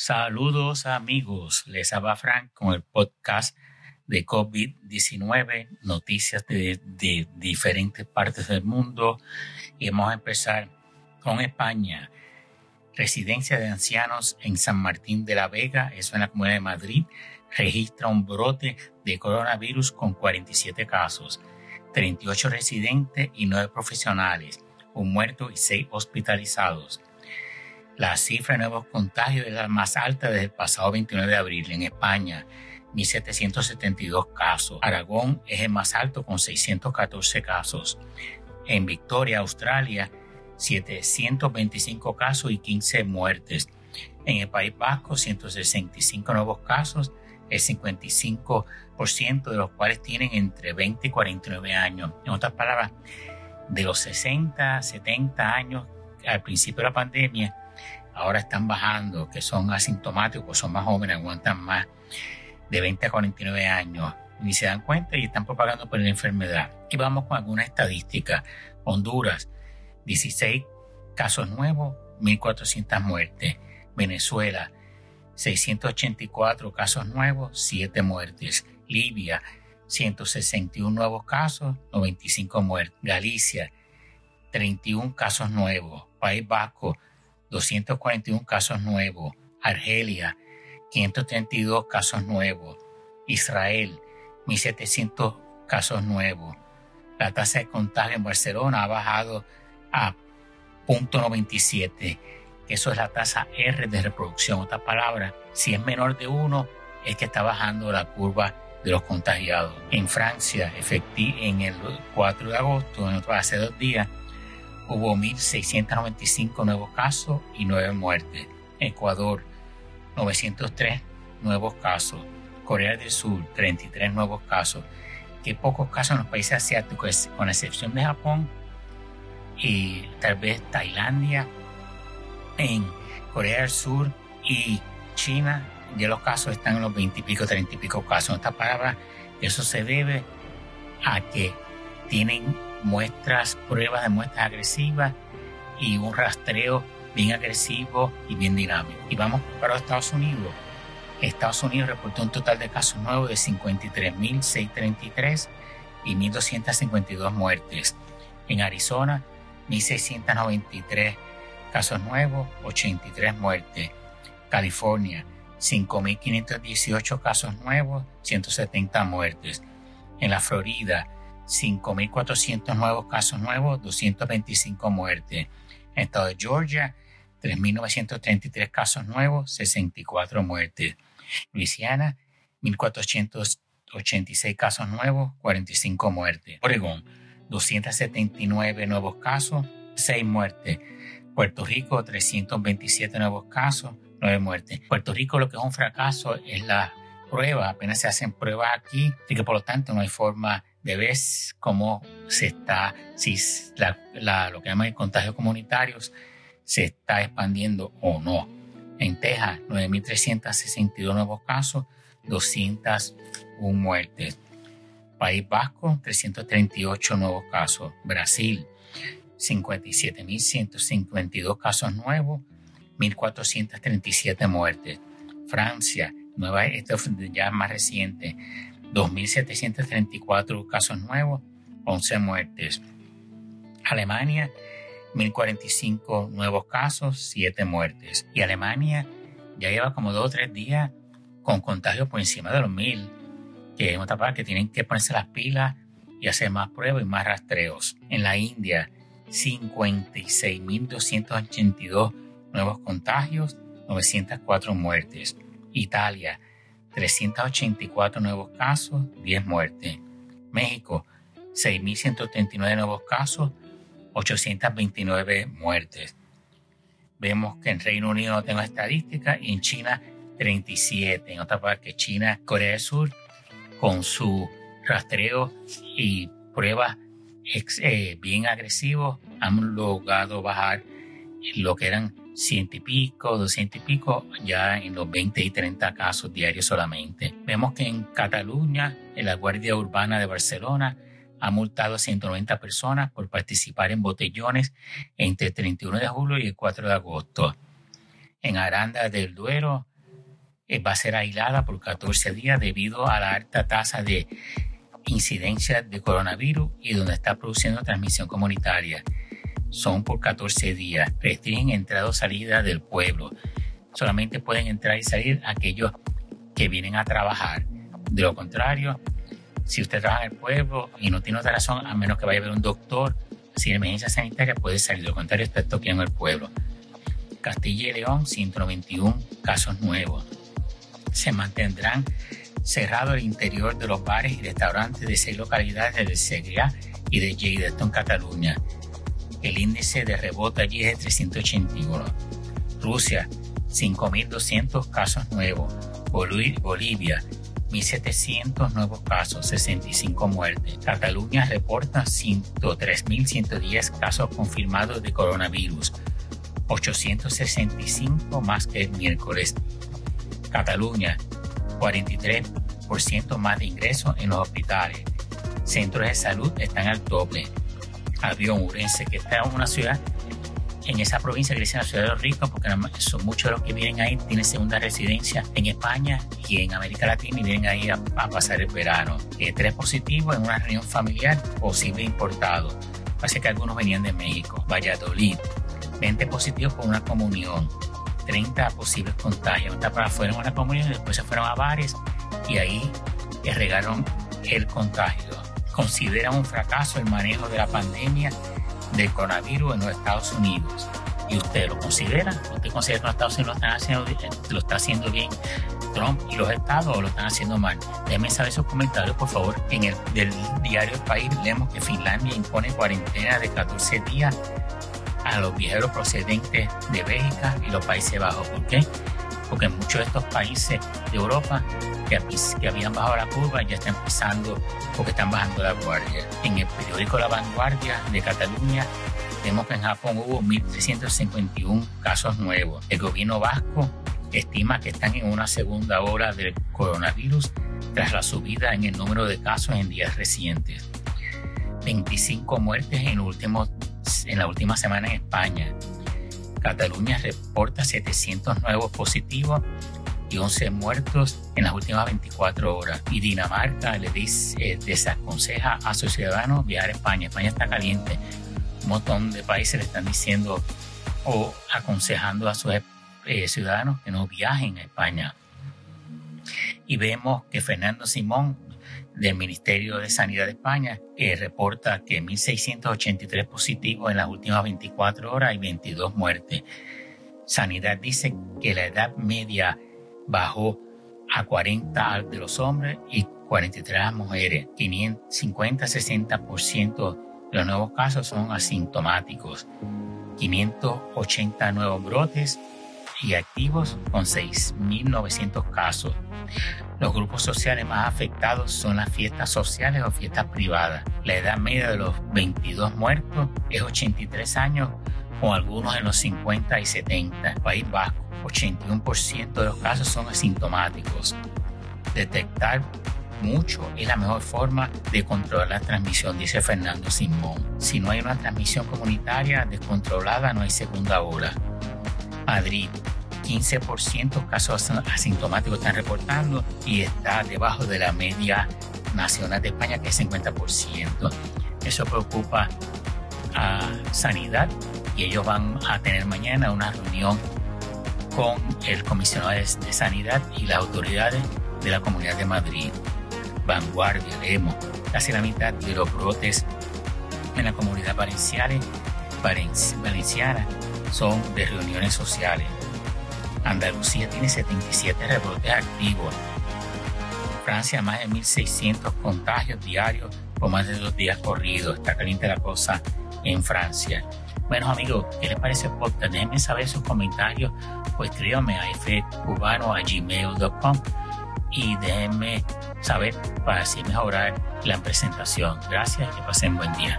Saludos amigos, les habla Frank con el podcast de COVID-19, noticias de, de, diferentes partes del mundo y vamos a empezar con España. Residencia de ancianos en San Martín de la Vega, eso en la Comunidad de Madrid, registra un brote de coronavirus con 47 casos, 38 residentes y 9 profesionales, un muerto y 6 hospitalizados. La cifra de nuevos contagios es la más alta desde el pasado 29 de abril en España, 1.772 casos. Aragón es el más alto con 614 casos. En Victoria, Australia, 725 casos y 15 muertes. En el País Vasco, 165 nuevos casos, el 55% de los cuales tienen entre 20 y 49 años. En otras palabras, de los 60, 70 años al principio de la pandemia, ahora están bajando, que son asintomáticos, son más jóvenes, aguantan más de 20 a 49 años, ni se dan cuenta y están propagando por la enfermedad. Y vamos con alguna estadística. Honduras, 16 casos nuevos, 1.400 muertes. Venezuela, 684 casos nuevos, 7 muertes. Libia, 161 nuevos casos, 95 muertes. Galicia, 31 casos nuevos. País Vasco, 241 casos nuevos. Argelia, 532 casos nuevos. Israel, 1.700 casos nuevos. La tasa de contagio en Barcelona ha bajado a 0.97. Eso es la tasa R de reproducción. Otra palabra, si es menor de 1, es que está bajando la curva de los contagiados. En Francia, en el 4 de agosto, en hace dos días, hubo 1.695 nuevos casos y 9 muertes. Ecuador, 903 nuevos casos. Corea del Sur, 33 nuevos casos. Qué pocos casos en los países asiáticos, con excepción de Japón y tal vez Tailandia. En Corea del Sur y China, ya los casos están en los 20 y pico, 30 y pico casos. En esta palabra, eso se debe a que tienen muestras, pruebas de muestras agresivas y un rastreo bien agresivo y bien dinámico. Y vamos para Estados Unidos. Estados Unidos reportó un total de casos nuevos de 53.633 y 1.252 muertes. En Arizona, 1.693 casos nuevos, 83 muertes. California, 5.518 casos nuevos, 170 muertes. En la Florida, 5.400 nuevos casos nuevos, 225 muertes. En el estado de Georgia, 3.933 casos nuevos, 64 muertes. Luisiana, 1.486 casos nuevos, 45 muertes. Oregón, 279 nuevos casos, 6 muertes. Puerto Rico, 327 nuevos casos, 9 muertes. Puerto Rico lo que es un fracaso es la prueba, apenas se hacen pruebas aquí, y que por lo tanto no hay forma de ver cómo se está, si la, lo que llaman contagios comunitarios se está expandiendo o no. En Texas, 9.362 nuevos casos, 201 muertes. País Vasco, 338 nuevos casos. Brasil, 57.152 casos nuevos, 1.437 muertes. Francia, nueva, esto ya más reciente, 2.734 casos nuevos, 11 muertes. Alemania, 1.045 nuevos casos, 7 muertes. Y Alemania ya lleva como dos o tres días con contagios por encima de los 1.000, que es otra parte que tienen que ponerse las pilas y hacer más pruebas y más rastreos. En la India, 56.282 nuevos contagios, 904 muertes. Italia, 384 nuevos casos, 10 muertes. México, 6.139 nuevos casos, 829 muertes. Vemos que en Reino Unido no tengo estadísticas y en China 37. En otra parte, China, Corea del Sur, con su rastreo y pruebas eh, bien agresivos, han logrado bajar lo que eran ciento y pico, doscientos y pico, ya en los 20 y 30 casos diarios solamente. Vemos que en Cataluña, en la Guardia Urbana de Barcelona, ha multado a 190 personas por participar en botellones entre el 31 de julio y el 4 de agosto. En Aranda del Duero eh, va a ser aislada por 14 días debido a la alta tasa de incidencia de coronavirus y donde está produciendo transmisión comunitaria. Son por 14 días. Restringen entrada o salida del pueblo. Solamente pueden entrar y salir aquellos que vienen a trabajar. De lo contrario, si usted trabaja en el pueblo y no tiene otra razón, a menos que vaya a ver un doctor, sin emergencia sanitaria puede salir. De lo contrario, está en el pueblo. Castilla y León, 191 casos nuevos. Se mantendrán cerrado el interior de los bares y restaurantes de seis localidades de Segrià y de Lleida, en Cataluña. El índice de rebote allí es de 381. Rusia, 5.200 casos nuevos. Bolivia, 1.700 nuevos casos, 65 muertes. Cataluña reporta 103.110 casos confirmados de coronavirus, 865 más que el miércoles. Cataluña, 43% más de ingresos en los hospitales. Centros de salud están al tope. Avión Urense, que está en una ciudad en esa provincia que dicen la ciudad de los ricos, porque son muchos de los que vienen ahí, tienen segunda residencia en España y en América Latina y vienen ahí a, pasar el verano. Eh, tres positivos en una reunión familiar, posible importado. Parece que algunos venían de México. Valladolid, 20 positivos por una comunión. 30 posibles contagios. Fueron a una comunión y después se fueron a bares y ahí regaron el contagio. Consideran un fracaso el manejo de la pandemia del coronavirus en los Estados Unidos. ¿Y usted lo considera? ¿Usted considera que los Estados Unidos lo, están haciendo, lo está haciendo bien Trump y los estados o lo están haciendo mal? Déjenme saber sus comentarios, por favor. En el del diario El País leemos que Finlandia impone cuarentena de 14 días a los viajeros procedentes de Bélgica y los Países Bajos. ¿Por qué? Porque muchos de estos países de Europa que, habían bajado la curva ya están empezando porque están bajando la guardia. En el periódico La Vanguardia de Cataluña vemos que en Japón hubo 1.351 casos nuevos. El gobierno vasco estima que están en una segunda ola del coronavirus tras la subida en el número de casos en días recientes. 25 muertes en, últimos, en la última semana en España. Cataluña reporta 700 nuevos positivos y 11 muertos en las últimas 24 horas. Y Dinamarca le dice, desaconseja a sus ciudadanos viajar a España. España está caliente. Un montón de países le están diciendo o aconsejando a sus eh, ciudadanos que no viajen a España. Y vemos que Fernando Simón del Ministerio de Sanidad de España que reporta que 1.683 positivos en las últimas 24 horas y 22 muertes. Sanidad dice que la edad media bajó a 40 de los hombres y 43 las mujeres. 50-60% de los nuevos casos son asintomáticos. 580 nuevos brotes y activos con 6.900 casos. Los grupos sociales más afectados son las fiestas sociales o fiestas privadas. La edad media de los 22 muertos es 83 años, con algunos en los 50 y 70. País Vasco, 81% de los casos son asintomáticos. Detectar mucho es la mejor forma de controlar la transmisión, dice Fernando Simón. Si no hay una transmisión comunitaria descontrolada, no hay segunda ola. Madrid, 15% casos asintomáticos están reportando y está debajo de la media nacional de España, que es 50%. Eso preocupa a Sanidad y ellos van a tener mañana una reunión con el comisionado de Sanidad y las autoridades de la Comunidad de Madrid. Vanguardia, leemos, casi la mitad de los brotes en la comunidad valenciana, valenciana son de reuniones sociales. Andalucía tiene 77 rebrotes activos. Francia más de 1.600 contagios diarios por más de dos días corridos. Está caliente la cosa en Francia. Bueno amigos, ¿qué les parece el podcast? Déjenme saber sus comentarios o escríbanme a fcubano.gmail.com y déjenme saber para así mejorar la presentación. Gracias y que pasen buen día.